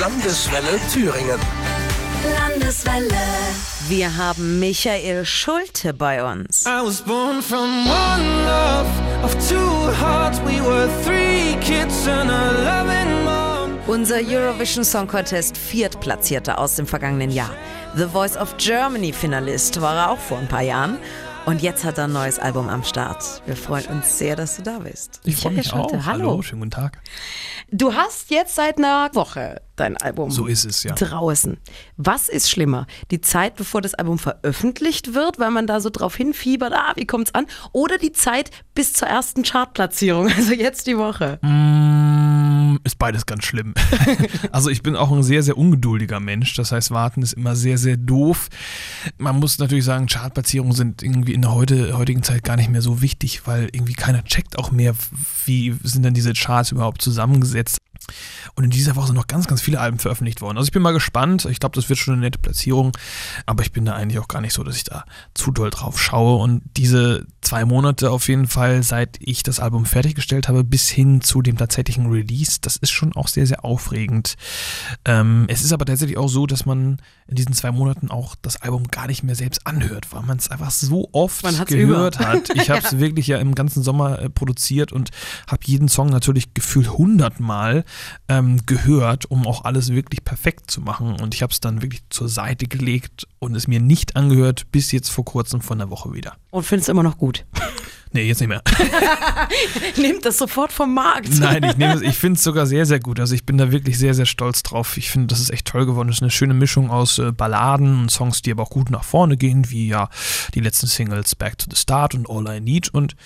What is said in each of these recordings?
Landeswelle Thüringen. Landeswelle. Wir haben Michael Schulte bei uns. I was born from one love of two hearts. We were three kids and a loving mom. Unser Eurovision Song Contest Viertplatzierter aus dem vergangenen Jahr. The Voice of Germany Finalist war er auch vor ein paar Jahren. Und jetzt hat er ein neues Album am Start. Wir freuen uns sehr, dass du da bist. Ich freue mich auch. Hallo. schönen guten Tag. Du hast jetzt seit einer Woche dein Album So ist es, ja. draußen. Was ist schlimmer? Die Zeit, bevor das Album veröffentlicht wird, weil man da so drauf hinfiebert, ah, wie kommt's an? Oder die Zeit bis zur ersten Chartplatzierung, also jetzt die Woche? Mm, Ist beides ganz schlimm. also ich bin auch ein sehr, sehr ungeduldiger Mensch. Das heißt, warten ist immer sehr, sehr doof. Man muss natürlich sagen, Chartplatzierungen sind irgendwie in der heute, heutigen Zeit gar nicht mehr so wichtig, weil irgendwie keiner checkt auch mehr, wie sind denn diese Charts überhaupt zusammengesetzt. Und in dieser Woche sind noch ganz, ganz viele Alben veröffentlicht worden. Also ich bin mal gespannt. Ich glaube, das wird schon eine nette Platzierung. Aber ich bin da eigentlich auch gar nicht so, dass ich da zu doll drauf schaue. Und diese zwei Monate auf jeden Fall, seit ich das Album fertiggestellt habe, bis hin zu dem tatsächlichen Release, das ist schon auch sehr, sehr aufregend. Ähm, es ist aber tatsächlich auch so, dass man in diesen zwei Monaten auch das Album gar nicht mehr selbst anhört, weil man es einfach so oft gehört über. hat. Ich habe es wirklich ja im ganzen Sommer äh, produziert und habe jeden Song natürlich gefühlt hundertmal ähm, gehört, um auch alles wirklich perfekt zu machen. Und ich habe es dann wirklich zur Seite gelegt und es mir nicht angehört, bis jetzt vor kurzem von der Woche wieder. Und findest immer noch gut. Nee, jetzt nicht mehr. Nehmt das sofort vom Markt. Nein, ich, nehme es- ich finde es sogar sehr, sehr gut. Also ich bin da wirklich sehr, sehr stolz drauf. Ich finde, das ist echt toll geworden. Es ist eine schöne Mischung aus äh, Balladen und Songs, die aber auch gut nach vorne gehen, wie ja die letzten Singles Back to the Start und All I Need. Und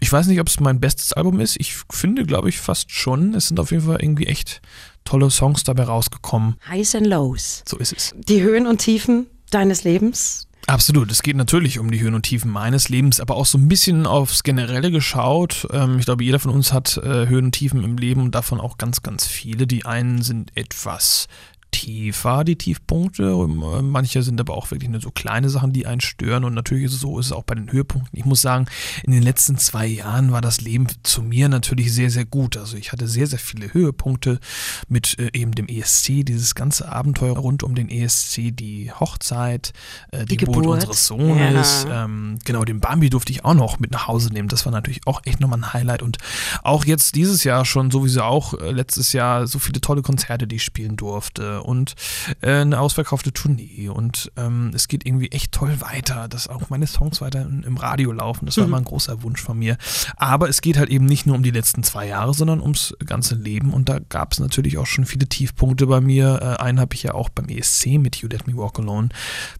ich weiß nicht, ob es mein bestes Album ist. Ich finde, glaube ich, fast schon. Es sind auf jeden Fall irgendwie echt tolle Songs dabei rausgekommen. Highs and Lows. So ist es. Die Höhen und Tiefen deines Lebens. Absolut. Es geht natürlich um die Höhen und Tiefen meines Lebens, aber auch so ein bisschen aufs Generelle geschaut. Ähm, ich glaube, jeder von uns hat äh, Höhen und Tiefen im Leben und davon auch ganz, ganz viele. Die einen sind etwas tiefer, die Tiefpunkte. Manche sind aber auch wirklich nur so kleine Sachen, die einen stören. Und natürlich ist es so, ist es auch bei den Höhepunkten. Ich muss sagen, in den letzten zwei Jahren war das Leben zu mir natürlich sehr, sehr gut. Also ich hatte sehr, sehr viele Höhepunkte mit äh, eben dem ESC, dieses ganze Abenteuer rund um den ESC, die Hochzeit, äh, die, Die Geburt, Geburt. unseres Sohnes. Ja. Ähm, genau, den Bambi durfte ich auch noch mit nach Hause nehmen. Das war natürlich auch echt nochmal ein Highlight. Und auch jetzt dieses Jahr schon sowieso auch äh, letztes Jahr so viele tolle Konzerte, die ich spielen durfte und äh, eine ausverkaufte Tournee. Und ähm, es geht irgendwie echt toll weiter, dass auch meine Songs weiter im Radio laufen. Das war immer ein großer Wunsch von mir. Aber es geht halt eben nicht nur um die letzten zwei Jahre, sondern ums ganze Leben. Und da gab es natürlich auch schon viele Tiefpunkte bei mir. Äh, einen habe ich ja auch beim ESC mit You Let Me Walk Alone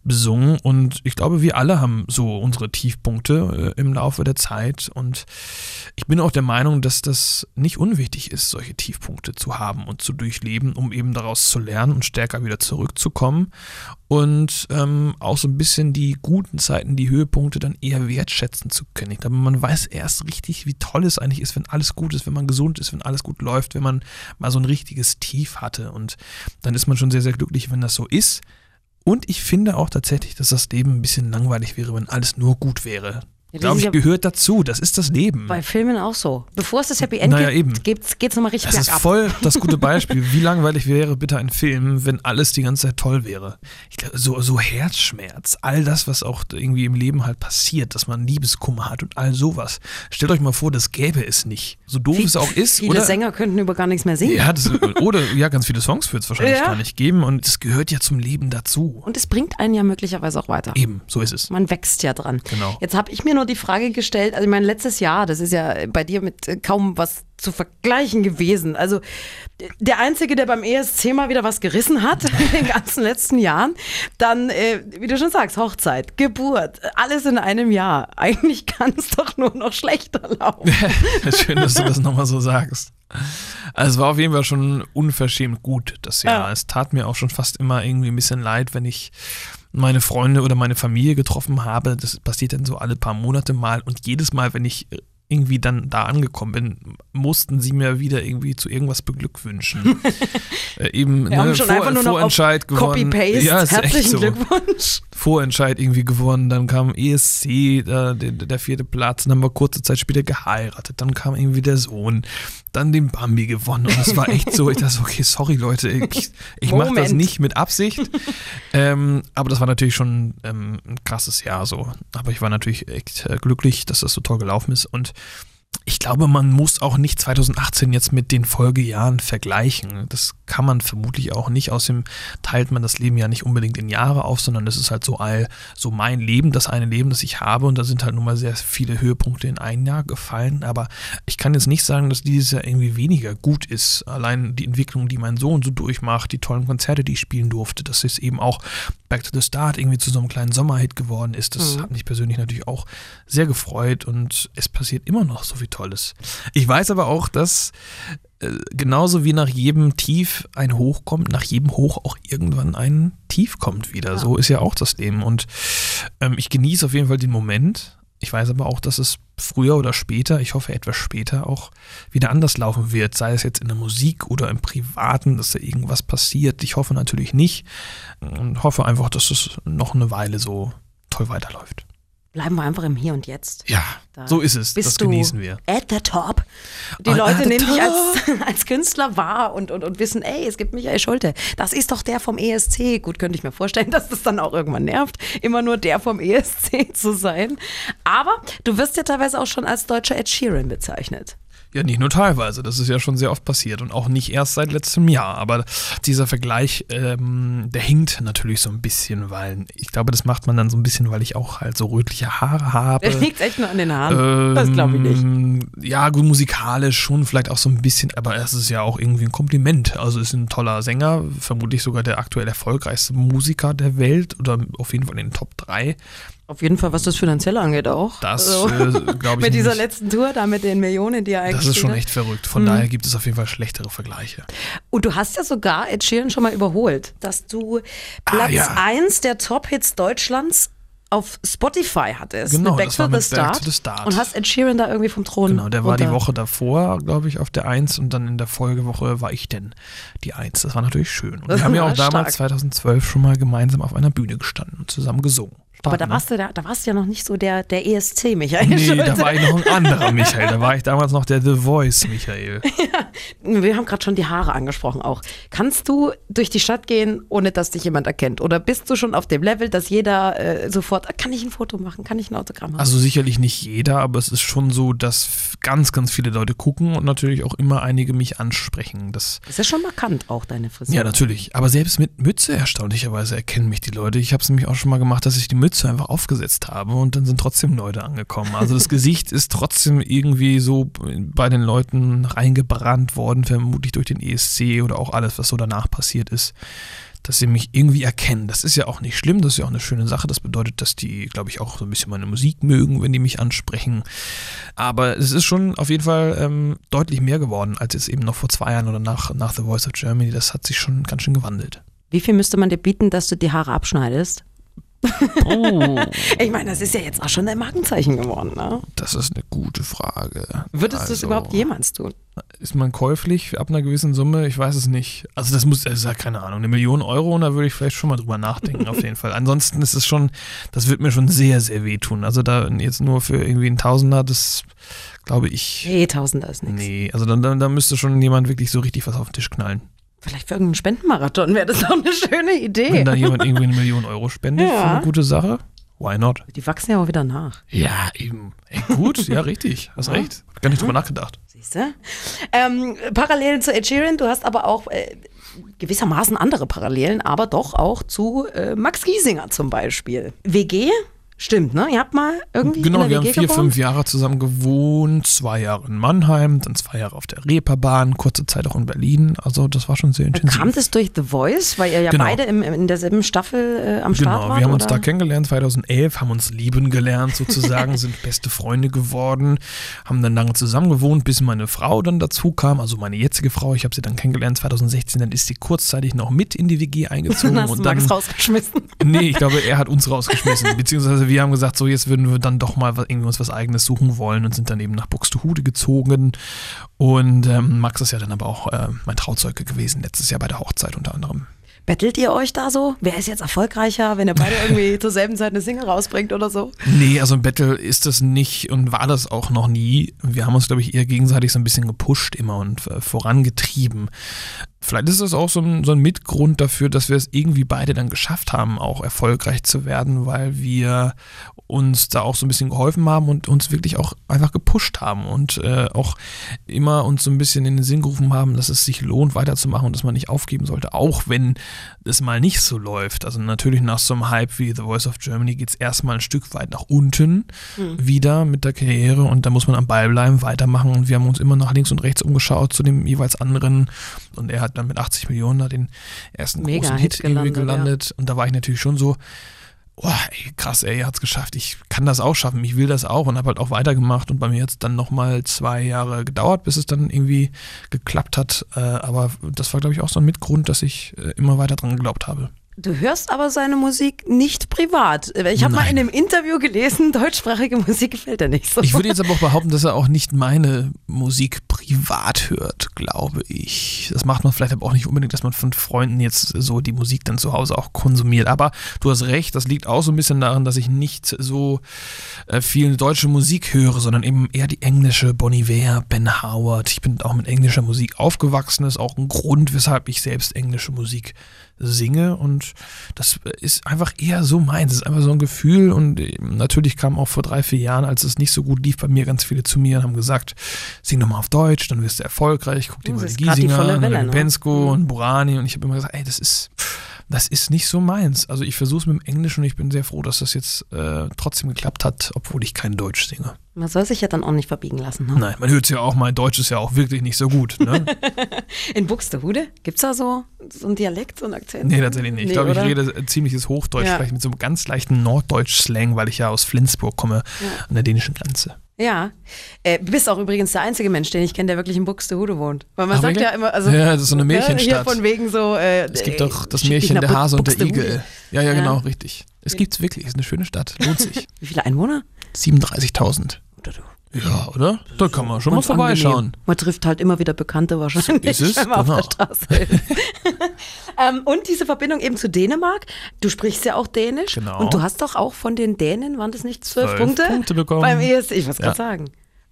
besungen. Und ich glaube, wir alle haben so unsere Tiefpunkte äh, im Laufe der Zeit. Und ich bin auch der Meinung, dass das nicht unwichtig ist, solche Tiefpunkte zu haben und zu durchleben, um eben daraus zu lernen und stärker wieder zurückzukommen. Und ähm, auch so ein bisschen die guten Zeiten, die Höhepunkte dann eher wertschätzen zu können. Ich glaube, man weiß erst richtig, wie toll es eigentlich ist, wenn alles gut ist, wenn man gesund ist, wenn alles gut läuft, wenn man mal so ein richtiges Tief hatte. Und dann ist man schon sehr, sehr glücklich, wenn das so ist. Und ich finde auch tatsächlich, dass das Leben ein bisschen langweilig wäre, wenn alles nur gut wäre. Glaube ich, ja gehört dazu. Das ist das Leben. Bei Filmen auch so. Bevor es das Happy End Naja, gibt, geht's, geht's nochmal richtig Das ist voll das gute Beispiel. Wie langweilig wäre bitte ein Film, wenn alles die ganze Zeit toll wäre? Ich glaube, so, so Herzschmerz, all das, was auch irgendwie im Leben halt passiert, dass man Liebeskummer hat und all sowas. Stellt euch mal vor, das gäbe es nicht. So doof es auch ist. Viele oder? Sänger könnten über gar nichts mehr singen. Ja, das, oder ja, ganz viele Songs wird es wahrscheinlich Ja. gar nicht geben und es gehört ja zum Leben dazu. Und es bringt einen ja möglicherweise auch weiter. Eben, so ist es. Man wächst ja dran. Genau. Jetzt habe ich mir nur die Frage gestellt, also ich meine, letztes Jahr, das ist ja bei dir mit äh, kaum was zu vergleichen gewesen. Also der Einzige, der beim ESC mal wieder was gerissen hat in den ganzen letzten Jahren, dann, äh, wie du schon sagst, Hochzeit, Geburt, alles in einem Jahr. Eigentlich kann es doch nur noch schlechter laufen. Schön, dass du das nochmal so sagst. Also es war auf jeden Fall schon unverschämt gut das Jahr. Ja. Es tat mir auch schon fast immer irgendwie ein bisschen leid, wenn ich meine Freunde oder meine Familie getroffen habe. Das passiert dann so alle paar Monate mal und jedes Mal, wenn ich irgendwie dann da angekommen bin, mussten sie mir wieder irgendwie zu irgendwas beglückwünschen. äh, eben Wir ne, haben schon Vor einfach nur Vorentscheid gewonnen. Copy-Paste. Ja, Herzlichen so. Glückwunsch. Vorentscheid irgendwie gewonnen, dann kam ESC, äh, der, der vierte Platz, dann haben wir kurze Zeit später geheiratet, dann kam irgendwie der Sohn, dann den Bambi gewonnen und es war echt so, ich dachte okay, sorry Leute, ich, ich mache das nicht mit Absicht, ähm, aber das war natürlich schon ähm, ein krasses Jahr so, aber ich war natürlich echt äh, glücklich, dass das so toll gelaufen ist und ich glaube, man muss auch nicht 2018 jetzt mit den Folgejahren vergleichen. Das kann man vermutlich auch nicht. Außerdem teilt man das Leben ja nicht unbedingt in Jahre auf, sondern das ist halt so all, so mein Leben, das eine Leben, das ich habe. Und da sind halt nun mal sehr viele Höhepunkte in ein Jahr gefallen. Aber ich kann jetzt nicht sagen, dass dieses Jahr irgendwie weniger gut ist. Allein die Entwicklung, die mein Sohn so durchmacht, die tollen Konzerte, die ich spielen durfte, dass es eben auch Back to the Start irgendwie zu so einem kleinen Sommerhit geworden ist. Das hat mich persönlich natürlich auch sehr gefreut und es passiert immer noch so viel Tolles. Ich weiß aber auch, dass äh, genauso wie nach jedem Tief ein Hoch kommt, nach jedem Hoch auch irgendwann ein Tief kommt wieder. So ist ja auch das Leben. Und ähm, ich genieße auf jeden Fall den Moment. Ich weiß aber auch, dass es früher oder später, ich hoffe etwas später, auch wieder anders laufen wird. Sei es jetzt in der Musik oder im Privaten, dass da irgendwas passiert. Ich hoffe natürlich nicht. Und hoffe einfach, dass es noch eine Weile so toll weiterläuft. Bleiben wir einfach im Hier und Jetzt. Ja, Da so ist es. Bist Das du genießen wir. At the top. Die At Leute nehmen dich als, als Künstler wahr und, und, und wissen, ey, es gibt Michael Schulte. Das ist doch der vom ESC. Gut, könnte ich mir vorstellen, dass das dann auch irgendwann nervt, immer nur der vom ESC zu sein. Aber du wirst ja teilweise auch schon als deutscher Ed Sheeran bezeichnet. Ja, nicht nur teilweise. Das ist ja schon sehr oft passiert und auch nicht erst seit letztem Jahr. Aber dieser Vergleich, ähm, der hinkt natürlich so ein bisschen, weil ich glaube, das macht man dann so ein bisschen, weil ich auch halt so rötliche Haare habe. Der liegt echt nur an den Haaren. das glaube ich nicht. Ähm, Ja, gut, musikalisch schon vielleicht auch so ein bisschen, aber es ist ja auch irgendwie ein Kompliment. Also ist ein toller Sänger, vermutlich sogar der aktuell erfolgreichste Musiker der Welt oder auf jeden Fall in den Top 3. Auf jeden Fall, was das Finanzielle angeht auch. Das Also, äh, glaube ich mit dieser nicht. letzten Tour, da mit den Millionen, die er Das eigentlich ist schon hat. echt verrückt. Von daher gibt es auf jeden Fall schlechtere Vergleiche. Und du hast ja sogar Ed Sheeran schon mal überholt, dass du Platz Ah, ja. 1 der Top-Hits Deutschlands auf Spotify hattest. Genau, mit Back, das to, war the mit Back Start. to the Start. Und hast Ed Sheeran da irgendwie vom Thron Genau, der war die runter- Woche davor, glaube ich, auf der 1 und dann in der Folgewoche war ich denn die 1. Das war natürlich schön. Und Das wir haben ja auch damals stark. 2012 schon mal gemeinsam auf einer Bühne gestanden und zusammen gesungen. Aber da ne? warst, du, da, da warst du ja noch nicht so der, der ESC, Michael. Nee, Schulte. da war ich noch ein anderer Michael. Da war ich damals noch der The Voice Michael. Wir haben gerade schon die Haare angesprochen auch. Kannst du durch die Stadt gehen, ohne dass dich jemand erkennt? Oder bist du schon auf dem Level, dass jeder äh, sofort, "Ah, kann ich ein Foto machen, kann ich ein Autogramm haben? Also sicherlich nicht jeder, aber es ist schon so, dass ganz, ganz viele Leute gucken und natürlich auch immer einige mich ansprechen. Das das ist schon markant auch, deine Frisur. Ja, natürlich. Aber selbst mit Mütze erstaunlicherweise erkennen mich die Leute. Ich habe es nämlich auch schon mal gemacht, dass ich die Mütze einfach aufgesetzt habe und dann sind trotzdem Leute angekommen. Also das Gesicht ist trotzdem irgendwie so bei den Leuten reingebrannt worden, vermutlich durch den ESC oder auch alles, was so danach passiert ist, dass sie mich irgendwie erkennen. Das ist ja auch nicht schlimm, das ist ja auch eine schöne Sache. Das bedeutet, dass die, glaube ich, auch so ein bisschen meine Musik mögen, wenn die mich ansprechen. Aber es ist schon auf jeden Fall ähm, deutlich mehr geworden, als es eben noch vor zwei Jahren oder nach, nach The Voice of Germany. Das hat sich schon ganz schön gewandelt. Wie viel müsste man dir bieten, dass du die Haare abschneidest? Oh, Ich meine, das ist ja jetzt auch schon dein Markenzeichen geworden, ne? das ist eine gute Frage. Würdest du es Also, überhaupt jemals tun? Ist man käuflich ab einer gewissen Summe? Ich weiß es nicht. Also das muss, ja keine Ahnung, eine Million Euro und da würde ich vielleicht schon mal drüber nachdenken, auf jeden Fall. Ansonsten ist es schon, das wird mir schon sehr, sehr wehtun. Also da jetzt nur für irgendwie ein Tausender, das glaube ich, Nee, Tausender ist nichts. nee. Also dann, dann, dann müsste schon jemand wirklich so richtig was auf den Tisch knallen. Vielleicht für irgendeinen Spendenmarathon wäre das doch eine schöne Idee. Wenn da jemand irgendwie eine Million Euro spendet für eine gute Sache, why not? Die wachsen ja auch wieder nach. Ja, eben. Ey, gut, ja, richtig. Hast recht. Hab gar nicht drüber nachgedacht. Siehst du? Ähm, Parallelen zu Ed Sheeran, du hast aber auch äh, gewissermaßen andere Parallelen, aber doch auch zu äh, Max Giesinger zum Beispiel. WG? Stimmt, ne? Ihr habt mal irgendwie Genau, wir der haben WG vier, gewohnt? fünf Jahre zusammen gewohnt, zwei Jahre in Mannheim, dann zwei Jahre auf der Reeperbahn, kurze Zeit auch in Berlin. Also das war schon sehr intensiv. Kam das durch The Voice, weil ihr ja Genau. beide im, in derselben Staffel äh, am Start Genau, wart? wir haben uns oder? da kennengelernt 2011, haben uns lieben gelernt sozusagen, sind beste Freunde geworden, haben dann lange zusammen gewohnt, bis meine Frau dann dazu kam, also meine jetzige Frau, ich habe sie dann kennengelernt 2016, dann ist sie kurzzeitig noch mit in die WG eingezogen Dann hast du und dann Max rausgeschmissen. Nee, ich glaube, er hat uns rausgeschmissen. Beziehungsweise wir haben gesagt, so jetzt würden wir dann doch mal was, irgendwie uns was eigenes suchen wollen und sind dann eben nach Buxtehude gezogen. Und ähm, Max ist ja dann aber auch äh, mein Trauzeuge gewesen, letztes Jahr bei der Hochzeit unter anderem. Bettelt ihr euch da so? Wer ist jetzt erfolgreicher, wenn ihr beide irgendwie zur selben Zeit eine Single rausbringt oder so? Nee, also ein Battle ist das nicht und war das auch noch nie. Wir haben uns, glaube ich, eher gegenseitig so ein bisschen gepusht immer und äh, vorangetrieben. Vielleicht ist das auch so ein, so ein Mitgrund dafür, dass wir es irgendwie beide dann geschafft haben, auch erfolgreich zu werden, weil wir uns da auch so ein bisschen geholfen haben und uns wirklich auch einfach gepusht haben und äh, auch immer uns so ein bisschen in den Sinn gerufen haben, dass es sich lohnt, weiterzumachen und dass man nicht aufgeben sollte, auch wenn es mal nicht so läuft. Also natürlich nach so einem Hype wie The Voice of Germany geht es erstmal ein Stück weit nach unten mhm. wieder mit der Karriere und da muss man am Ball bleiben, weitermachen und wir haben uns immer nach links und rechts umgeschaut zu dem jeweils anderen und er hat dann mit 80 Millionen da den ersten Mega großen Hit, Hit gelandet, gelandet. Ja. und da war ich natürlich schon so, oh, ey, krass, ey, er hat es geschafft. Ich kann das auch schaffen. Ich will das auch und habe halt auch weitergemacht. Und bei mir jetzt dann nochmal zwei Jahre gedauert, bis es dann irgendwie geklappt hat. Äh, aber das war, glaube ich, auch so ein Mitgrund, dass ich äh, immer weiter dran geglaubt habe. Du hörst aber seine Musik nicht privat. Ich habe mal in einem Interview gelesen, deutschsprachige Musik gefällt er nicht so. Ich würde jetzt aber auch behaupten, dass er auch nicht meine Musik privat hört, glaube ich. Das macht man vielleicht aber auch nicht unbedingt, dass man von Freunden jetzt so die Musik dann zu Hause auch konsumiert. Aber du hast recht, das liegt auch so ein bisschen daran, dass ich nicht so äh, viel deutsche Musik höre, sondern eben eher die englische Bonnie Iver, Ben Howard. Ich bin auch mit englischer Musik aufgewachsen. Das ist auch ein Grund, weshalb ich selbst englische Musik singe und das ist einfach eher so meins. Es ist einfach so ein Gefühl und natürlich kamen auch vor drei, vier Jahren, als es nicht so gut lief, bei mir ganz viele zu mir und haben gesagt, sing doch mal auf Deutsch, dann wirst du erfolgreich, guck dir mal die Giesinger an, ne? Pensko mhm. und Burani und ich habe immer gesagt, ey, das ist das ist nicht so meins. Also ich versuche es mit dem Englisch und ich bin sehr froh, dass das jetzt äh, trotzdem geklappt hat, obwohl ich kein Deutsch singe. Man soll sich ja dann auch nicht verbiegen lassen. Ne? Nein, man hört es ja auch, mein Deutsch ist ja auch wirklich nicht so gut. Ne? In Buxtehude, gibt es da so, so einen Dialekt, so einen Akzent? Nee, tatsächlich nicht. Nee, ich glaube, ich rede ziemliches Hochdeutsch, ja. vielleicht mit so einem ganz leichten Norddeutsch-Slang, weil ich ja aus Flensburg komme, ja. an der dänischen Grenze. Ja. Äh, du bist auch übrigens der einzige Mensch, den ich kenne, der wirklich in Buxtehude wohnt. Weil man Ach, sagt wirklich? ja immer, also. Ja, das ist so eine ne, Märchenstadt. Hier von wegen so. Äh, es gibt doch das Märchen der Hase und der Igel. Ja, ja, genau, richtig. Es gibt's wirklich. Es ist eine schöne Stadt. Lohnt sich. Wie viele Einwohner? 37.000. Ja, oder? Da kann man schon mal vorbeischauen. Angenehm. Man trifft halt immer wieder Bekannte wahrscheinlich, ist es? wenn man genau. auf der. Straße ist. ähm, und diese Verbindung eben zu Dänemark. Du sprichst ja auch Dänisch. Genau. Und du hast doch auch von den Dänen, waren das nicht zwölf, Punkte? Punkte bekommen. Beim ESC, ich was ja. gerade sagen.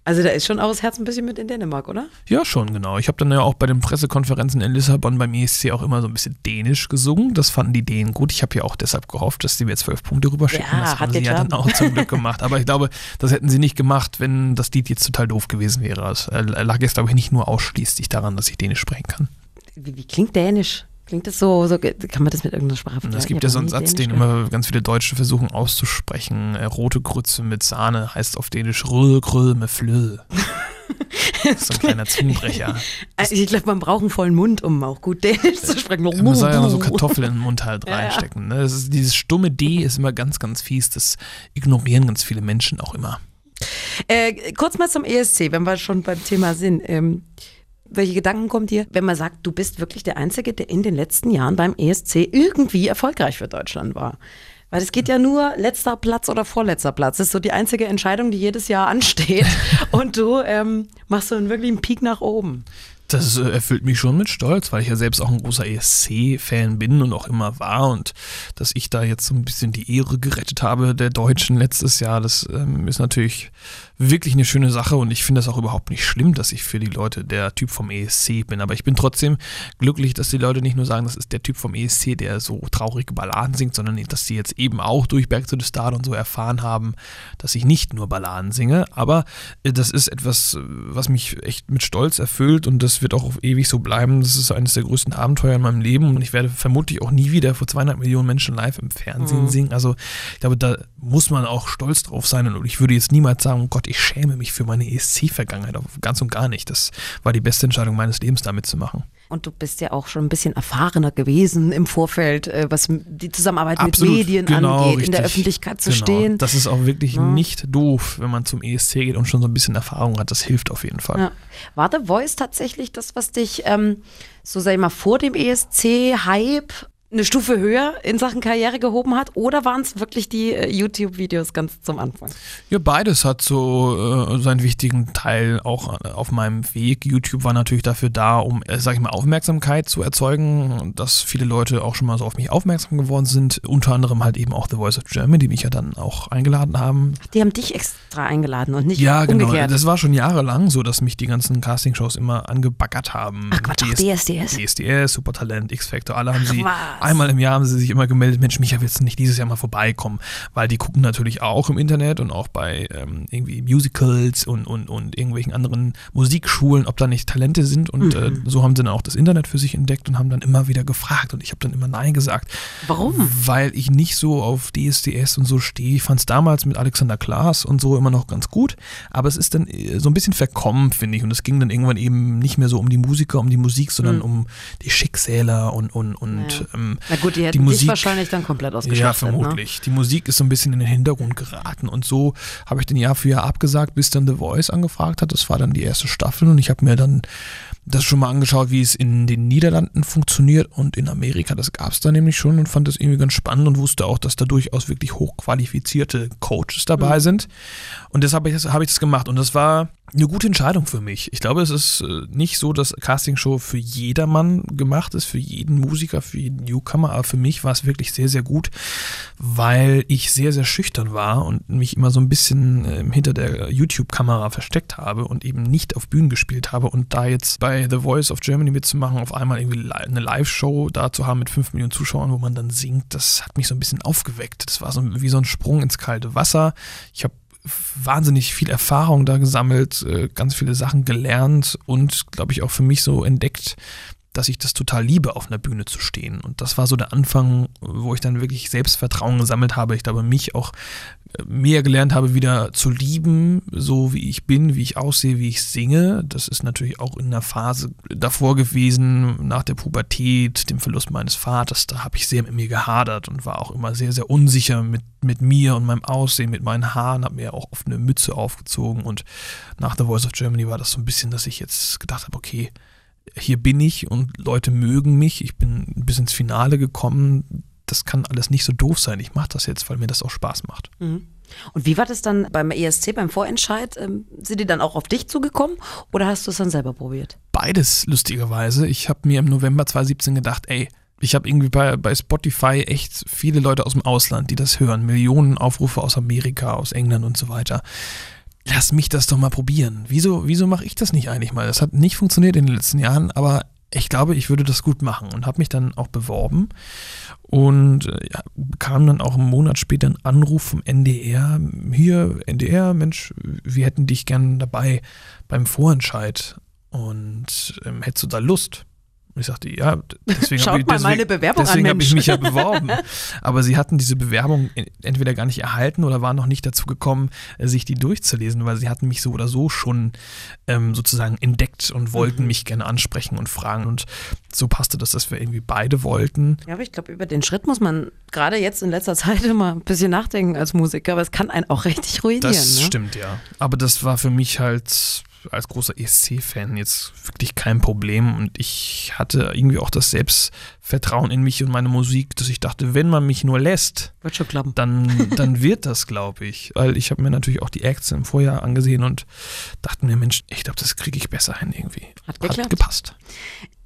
Also da ist schon auch das Herz ein bisschen mit in Dänemark, oder? Ja, schon, genau. Ich habe dann ja auch bei den Pressekonferenzen in Lissabon beim ESC auch immer so ein bisschen Dänisch gesungen. Das fanden die Dänen gut. Ich habe ja auch deshalb gehofft, dass sie mir zwölf Punkte rüberschicken. Ja, das haben sie ja dann auch zum Glück gemacht. Aber ich glaube, das hätten sie nicht gemacht, wenn das Lied jetzt total doof gewesen wäre. Es äh, lag jetzt, glaube ich, nicht nur ausschließlich daran, dass ich Dänisch sprechen kann. Wie, wie klingt Dänisch? Klingt das so, so, kann man das mit irgendeiner Sprache vergleichen? Es gibt ja so einen Satz, den immer ganz viele Deutsche versuchen auszusprechen. Äh, rote Grütze mit Sahne heißt auf Dänisch Gröll, me Flö. so ein kleiner Zungenbrecher. Also ich glaube, man braucht einen vollen Mund, um auch gut Dänisch zu sprechen. Man soll ja so Kartoffeln in den Mund halt reinstecken. Ne? Ist, dieses stumme D ist immer ganz, ganz fies. Das ignorieren ganz viele Menschen auch immer. Äh, kurz mal zum ESC, wenn wir schon beim Thema sind. Ähm, welche Gedanken kommt dir, wenn man sagt, du bist wirklich der Einzige, der in den letzten Jahren beim ESC irgendwie erfolgreich für Deutschland war? Weil es geht ja nur letzter Platz oder vorletzter Platz. Das ist so die einzige Entscheidung, die jedes Jahr ansteht. Und du ähm, machst so einen wirklichen Peak nach oben. Das äh, erfüllt mich schon mit Stolz, weil ich ja selbst auch ein großer ESC-Fan bin und auch immer war. Und dass ich da jetzt so ein bisschen die Ehre gerettet habe der Deutschen letztes Jahr, das ähm, ist natürlich wirklich eine schöne Sache und ich finde das auch überhaupt nicht schlimm, dass ich für die Leute der Typ vom ESC bin. Aber ich bin trotzdem glücklich, dass die Leute nicht nur sagen, das ist der Typ vom ESC, der so traurige Balladen singt, sondern dass sie jetzt eben auch durch Berg zu the Star und so erfahren haben, dass ich nicht nur Balladen singe. Aber äh, das ist etwas, was mich echt mit Stolz erfüllt und das wird auch auf ewig so bleiben. Das ist eines der größten Abenteuer in meinem Leben und ich werde vermutlich auch nie wieder vor 200 Millionen Menschen live im Fernsehen mhm. singen. Also ich glaube, da muss man auch stolz drauf sein und ich würde jetzt niemals sagen, oh Gott, ich schäme mich für meine ESC-Vergangenheit, ganz und gar nicht. Das war die beste Entscheidung meines Lebens, damit zu machen. Und du bist ja auch schon ein bisschen erfahrener gewesen im Vorfeld, äh, was die Zusammenarbeit Absolut, mit Medien genau, angeht, richtig. in der Öffentlichkeit zu genau. stehen. Das ist auch wirklich ja. nicht doof, wenn man zum ESC geht und schon so ein bisschen Erfahrung hat. Das hilft auf jeden Fall. Ja. War The Voice tatsächlich das, was dich, ähm, so sag ich mal, vor dem ESC-Hype eine Stufe höher in Sachen Karriere gehoben hat? Oder waren es wirklich die äh, YouTube-Videos ganz zum Anfang? Ja, beides hat so äh, seinen wichtigen Teil auch äh, auf meinem Weg. YouTube war natürlich dafür da, um, äh, sag ich mal, Aufmerksamkeit zu erzeugen, dass viele Leute auch schon mal so auf mich aufmerksam geworden sind. Unter anderem halt eben auch The Voice of Germany, die mich ja dann auch eingeladen haben. Ach, die haben dich extra eingeladen und nicht Ja, genau. umgekehrt. Das war schon jahrelang so, dass mich die ganzen Castingshows immer angebaggert haben. Ach Quatsch, DSDS. DSDS, Supertalent, X-Factor, alle haben sie, was. Einmal im Jahr haben sie sich immer gemeldet, Mensch, Micha, willst du nicht dieses Jahr mal vorbeikommen? Weil die gucken natürlich auch im Internet und auch bei ähm, irgendwie Musicals und, und, und irgendwelchen anderen Musikschulen, ob da nicht Talente sind und äh, so haben sie dann auch das Internet für sich entdeckt und haben dann immer wieder gefragt und ich habe dann immer Nein gesagt. Warum? Weil ich nicht so auf DSDS und so stehe. Ich fand es damals mit Alexander Klaas und so immer noch ganz gut, aber es ist dann äh, so ein bisschen verkommen, finde ich. Und es ging dann irgendwann eben nicht mehr so um die Musiker, um die Musik, sondern um die Schicksäler und, und, und Mhm. Ja. ähm, Na gut, die hätten die dich Musik. wahrscheinlich dann komplett Ja, ausgeschlachtet. Ne? vermutlich. Die Musik ist so ein bisschen in den Hintergrund geraten und so habe ich den Jahr für Jahr abgesagt, bis dann The Voice angefragt hat. Das war dann die erste Staffel und ich habe mir dann das schon mal angeschaut, wie es in den Niederlanden funktioniert und in Amerika. Das gab es da nämlich schon und fand das irgendwie ganz spannend und wusste auch, dass da durchaus wirklich hochqualifizierte Coaches dabei sind. Und deshalb habe ich, das, habe ich das gemacht und das war eine gute Entscheidung für mich. Ich glaube, es ist äh, nicht so, dass Castingshow für jedermann gemacht ist, für jeden Musiker, für jeden Newcomer, aber für mich war es wirklich sehr, sehr gut, weil ich sehr, sehr schüchtern war und mich immer so ein bisschen äh, hinter der YouTube-Kamera versteckt habe und eben nicht auf Bühnen gespielt habe und da jetzt bei The Voice of Germany mitzumachen, auf einmal irgendwie eine Live-Show da zu haben mit 5 Millionen Zuschauern, wo man dann singt, das hat mich so ein bisschen aufgeweckt. Das war so wie so ein Sprung ins kalte Wasser. Ich habe wahnsinnig viel Erfahrung da gesammelt, äh, ganz viele Sachen gelernt und, glaube ich, auch für mich so entdeckt, dass ich das total liebe, auf einer Bühne zu stehen. Und das war so der Anfang, wo ich dann wirklich Selbstvertrauen gesammelt habe. Ich glaube, mich auch äh, mehr gelernt habe, wieder zu lieben, so wie ich bin, wie ich aussehe, wie ich singe. Das ist natürlich auch in einer Phase davor gewesen, nach der Pubertät, dem Verlust meines Vaters. Da habe ich sehr mit mir gehadert und war auch immer sehr, sehr unsicher mit, mit mir und meinem Aussehen, mit meinen Haaren, habe mir auch oft eine Mütze aufgezogen. Und nach The Voice of Germany war das so ein bisschen, dass ich jetzt gedacht habe, okay, hier bin ich und Leute mögen mich. Ich bin bis ins Finale gekommen. Das kann alles nicht so doof sein. Ich mache das jetzt, weil mir das auch Spaß macht. Und wie war das dann beim ESC, beim Vorentscheid? Ähm, sind die dann auch auf dich zugekommen oder hast du es dann selber probiert? Beides lustigerweise. Ich habe mir im November 2017 gedacht, ey, ich habe irgendwie bei, bei Spotify echt viele Leute aus dem Ausland, die das hören. Millionen Aufrufe aus Amerika, aus England und so weiter. Lass mich das doch mal probieren. Wieso, wieso mache ich das nicht eigentlich mal? Das hat nicht funktioniert in den letzten Jahren, aber ich glaube, ich würde das gut machen und habe mich dann auch beworben und äh, ja, bekam dann auch einen Monat später einen Anruf vom NDR. Hier, NDR, Mensch, wir hätten dich gern dabei beim Vorentscheid und ähm, hättest du da Lust? Und ich sagte, ja, deswegen habe ich, deswegen, an, ich mich ja beworben. Aber sie hatten diese Bewerbung en- entweder gar nicht erhalten oder waren noch nicht dazu gekommen, äh, sich die durchzulesen, weil sie hatten mich so oder so schon ähm, sozusagen entdeckt und wollten Mhm. mich gerne ansprechen und fragen. Und so passte das, dass wir irgendwie beide wollten. Ja, aber ich glaube, über den Schritt muss man gerade jetzt in letzter Zeit immer ein bisschen nachdenken als Musiker, aber es kann einen auch richtig ruinieren. Das ne? stimmt, ja. Aber das war für mich halt als großer ESC-Fan jetzt wirklich kein Problem und ich hatte irgendwie auch das Selbstvertrauen in mich und meine Musik, dass ich dachte, wenn man mich nur lässt, Wird schon klappen. dann, dann wird das, glaube ich. Weil ich habe mir natürlich auch die Acts im Vorjahr angesehen und dachte mir, Mensch, ich glaube, das kriege ich besser hin irgendwie. Hat geklappt. gepasst.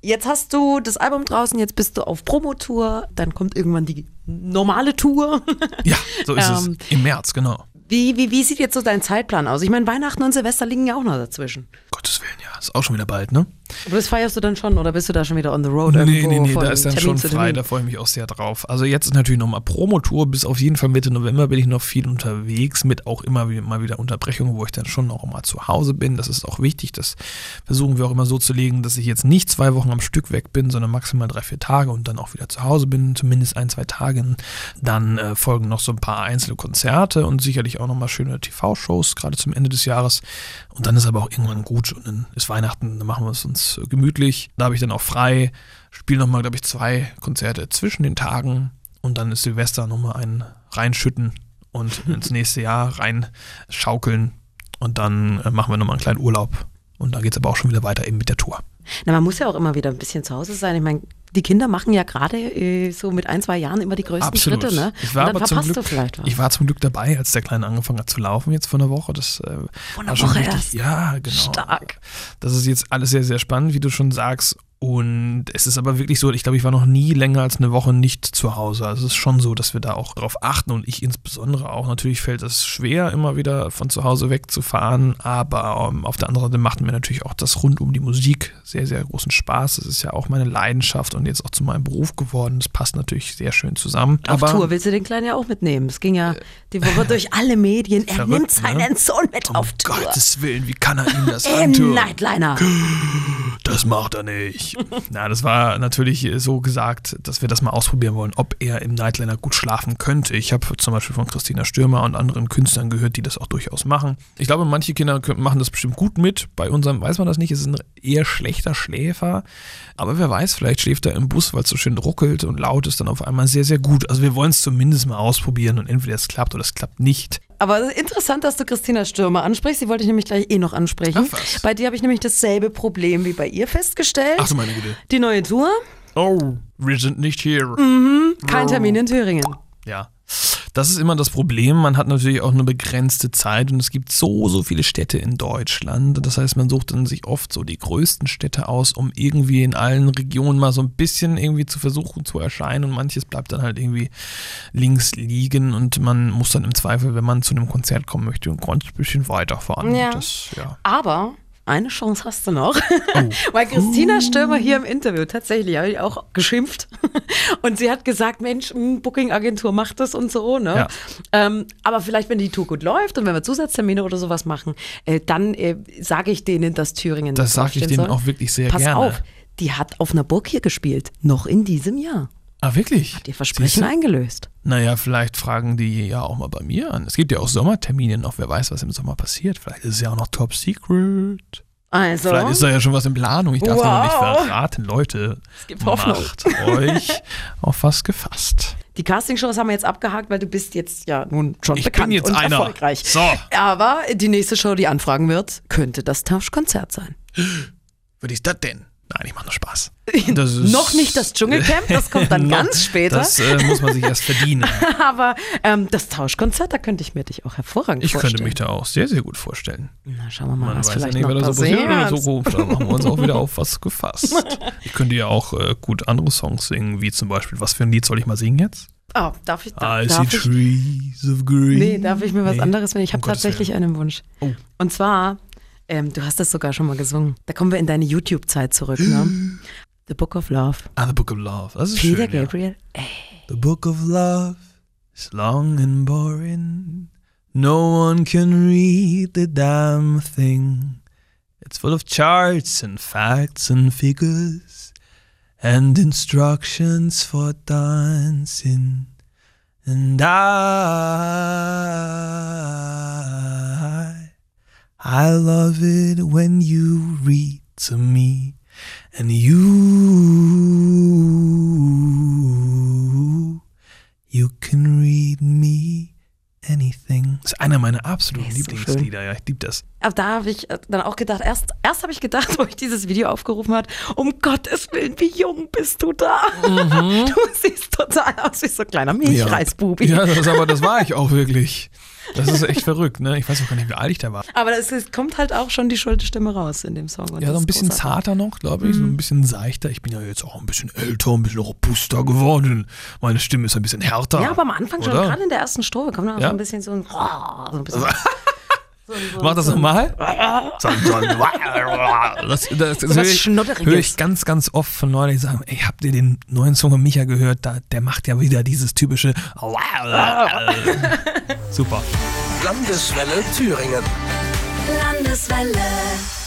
Jetzt hast du das Album draußen, jetzt bist du auf Promotour, dann kommt irgendwann die normale Tour. Ja, so ist Ähm, es. Im März, genau. Wie, wie, wie sieht jetzt so dein Zeitplan aus? Ich meine, Weihnachten und Silvester liegen ja auch noch dazwischen. Gottes Willen, ja. Ist auch schon wieder bald, ne? Aber das feierst du dann schon oder bist du da schon wieder on the road? Nee, nee, nee, da ist dann Termin schon frei, da freue ich mich auch sehr drauf. Also jetzt ist natürlich nochmal Promotour, bis auf jeden Fall Mitte November bin ich noch viel unterwegs, mit auch immer wieder, mal wieder Unterbrechungen, wo ich dann schon noch mal zu Hause bin. Das ist auch wichtig, das versuchen wir auch immer so zu legen, dass ich jetzt nicht zwei Wochen am Stück weg bin, sondern maximal drei, vier Tage und dann auch wieder zu Hause bin, zumindest ein, zwei Tage. Dann äh, folgen noch so ein paar einzelne Konzerte und sicherlich auch nochmal schöne TV-Shows, gerade zum Ende des Jahres. Und dann ist aber auch irgendwann gut und dann ist Weihnachten, dann machen wir es uns äh, gemütlich. Da habe ich dann auch frei, spiele nochmal, glaube ich, zwei Konzerte zwischen den Tagen und dann ist Silvester nochmal ein reinschütten und ins nächste Jahr reinschaukeln und dann äh, machen wir nochmal einen kleinen Urlaub. Und dann geht es aber auch schon wieder weiter eben mit der Tour. Na, man muss ja auch immer wieder ein bisschen zu Hause sein. Ich meine, die Kinder machen ja gerade äh, so mit ein, zwei Jahren immer die größten Absolut. Schritte, ne? Ich war aber zum verpasst Glück, du vielleicht was. ich war zum Glück dabei, als der Kleine angefangen hat zu laufen jetzt vor einer Woche. Das äh, Vor einer Woche richtig, erst. Ja, genau. Stark. Das ist jetzt alles sehr, sehr spannend, wie du schon sagst. Und es ist aber wirklich so, ich glaube, ich war noch nie länger als eine Woche nicht zu Hause. Also es ist schon so, dass wir da auch drauf achten und ich insbesondere auch. Natürlich fällt es schwer, immer wieder von zu Hause wegzufahren, aber ähm, auf der anderen Seite macht mir natürlich auch das rund um die Musik sehr, sehr großen Spaß. Es ist ja auch meine Leidenschaft und jetzt auch zu meinem Beruf geworden. Das passt natürlich sehr schön zusammen. Auf aber Tour willst du den Kleinen ja auch mitnehmen. Es ging ja die Woche durch alle Medien. Er verrückt, nimmt seinen ne? Sohn mit um auf Tour. Gottes Willen, wie kann er ihm das Im antun? Nightliner. Das macht er nicht. Na, das war natürlich so gesagt, dass wir das mal ausprobieren wollen, ob er im Nightliner gut schlafen könnte. Ich habe zum Beispiel von Christina Stürmer und anderen Künstlern gehört, die das auch durchaus machen. Ich glaube, manche Kinder machen das bestimmt gut mit. Bei unserem weiß man das nicht. Es ist ein eher schlechter Schläfer. Aber wer weiß, vielleicht schläft er im Bus, weil es so schön ruckelt und laut ist, dann auf einmal sehr, sehr gut. Also wir wollen es zumindest mal ausprobieren und entweder es klappt oder es klappt nicht. Aber interessant, dass du Christina Stürmer ansprichst. Die wollte ich nämlich gleich eh noch ansprechen. Ach, was? Bei dir habe ich nämlich dasselbe Problem wie bei ihr festgestellt. Ach so, meine Güte. Die neue Tour, Oh, wir sind nicht hier. kein Termin in Thüringen. Ja. Das ist immer das Problem. Man hat natürlich auch eine begrenzte Zeit und es gibt so, so viele Städte in Deutschland. Das heißt, man sucht dann sich oft so die größten Städte aus, um irgendwie in allen Regionen mal so ein bisschen irgendwie zu versuchen zu erscheinen und manches bleibt dann halt irgendwie links liegen und man muss dann im Zweifel, wenn man zu einem Konzert kommen möchte, ein ganz bisschen weiterfahren. Ja. Das, ja. Aber eine Chance hast du noch. Oh. Weil Christina Stürmer hier im Interview, tatsächlich, habe ich auch geschimpft. Und sie hat gesagt, Mensch, hm, Booking-Agentur macht das und so. Ne? Ja. Ähm, aber vielleicht, wenn die Tour gut läuft und wenn wir Zusatztermine oder sowas machen, äh, dann äh, sage ich denen, dass Thüringen Das sage ich denen soll. auch wirklich sehr Pass gerne. auf, die hat auf einer Burg hier gespielt, noch in diesem Jahr. Ah, wirklich? Ihr Versprechen eingelöst. Naja, vielleicht fragen die ja auch mal bei mir an. Es gibt ja auch Sommertermine noch. Wer weiß, was im Sommer passiert. Vielleicht ist es ja auch noch Top Secret. Also, Vielleicht ist da ja schon was in Planung. Ich darf es noch nicht Wow. verraten. Leute, es gibt Hoffnung. macht euch auf was gefasst. die Castingshows haben wir jetzt abgehakt, weil du bist jetzt ja nun schon Ich bekannt bin jetzt und einer. erfolgreich. So. Aber die nächste Show, die anfragen wird, könnte das Tauschkonzert sein. Was ist das denn? Nein, ich mache nur Spaß. Noch nicht das Dschungelcamp, das kommt dann ganz später. Das äh, muss man sich erst verdienen. Aber ähm, das Tauschkonzert, da könnte ich mir dich auch hervorragend Ich vorstellen. könnte mich da auch sehr, sehr gut vorstellen. Na, schauen wir mal, Man was weiß ja vielleicht nicht, noch so passiert passiert. Zukunft. Da machen wir uns auch wieder auf was gefasst. Ich könnte ja auch äh, gut andere Songs singen, wie zum Beispiel, was für ein Lied soll ich mal singen jetzt? Oh, darf ich, da, I see darf ich, trees of green. nee, darf ich mir was Nee. anderes wenn Ich Um habe Gottes tatsächlich einen Wunsch. Oh. Und zwar, ähm, du hast das sogar schon mal gesungen. Da kommen wir in deine YouTube-Zeit zurück, ne? The Book of Love. Ah, The Book of Love. Das ist Peter schön, ja. Gabriel. The Book of Love is long and boring. No one can read the damn thing. It's full of charts and facts and figures and instructions for dancing. And I, I love it when you read to me. And you, you can read me anything. Das ist einer meiner absoluten Der ist so Lieblingslieder. ja, ich liebe das. Aber da habe ich äh, dann auch gedacht, erst, erst habe ich gedacht, wo ich dieses Video aufgerufen hat, um Gottes Willen, wie jung bist du da? Du siehst total aus wie so ein kleiner Milchreisbubi. Ja, das, aber das war ich auch wirklich. Das ist echt verrückt, ne? Ich weiß auch gar nicht, wie alt ich da war. Aber es, es kommt halt auch schon die Schuldstimme raus in dem Song. Ja, so ein bisschen großartig. zarter noch, glaube ich, so ein bisschen seichter. Ich bin ja jetzt auch ein bisschen älter, ein bisschen robuster geworden. Meine Stimme ist ein bisschen härter. Ja, aber am Anfang schon, oder? gerade in der ersten Strophe, kommt dann auch Ja? so ein bisschen so ein. So ein bisschen, so Mach das nochmal. Das, das, das, höre ich, höre ich ganz, ganz oft von Leuten, die sagen, ey, habt ihr den neuen Song von Micha gehört? Da, der macht ja wieder dieses typische Super. Landeswelle Thüringen. Landeswelle.